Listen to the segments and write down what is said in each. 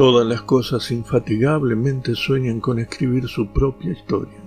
Todas las cosas infatigablemente sueñan con escribir su propia historia.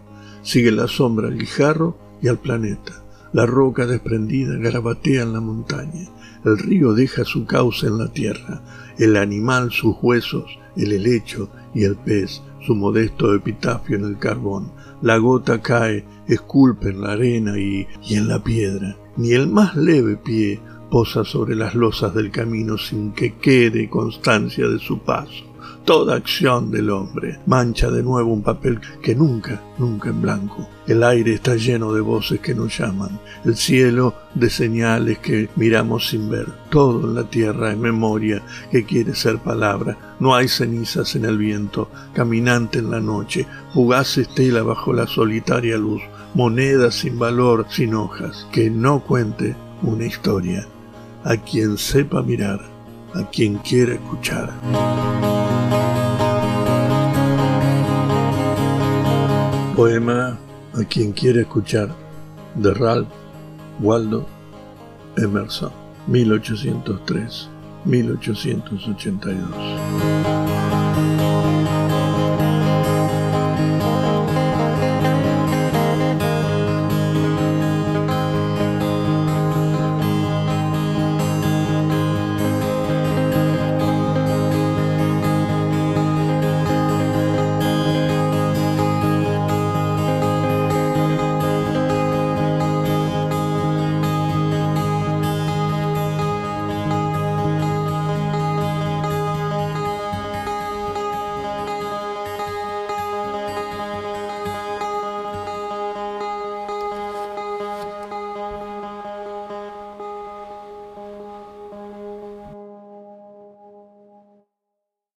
Sigue la sombra al guijarro y al planeta. La roca desprendida garabatea en la montaña. El río deja su cauce en la tierra. El animal sus huesos, el helecho y el pez su modesto epitafio en el carbón. La gota cae, esculpe en la arena y, y en la piedra. Ni el más leve pie posa sobre las losas del camino sin que quede constancia de su paso. Toda acción del hombre mancha de nuevo un papel que nunca, nunca en blanco. El aire está lleno de voces que nos llaman, el cielo de señales que miramos sin ver. Todo en la tierra es memoria que quiere ser palabra. No hay cenizas en el viento, caminante en la noche, fugaz estela bajo la solitaria luz, moneda sin valor, sin hojas, que no cuente una historia a quien sepa mirar, a quien quiera escuchar. Poema A quien quiera escuchar de Ralph Waldo Emerson, 1803-1882.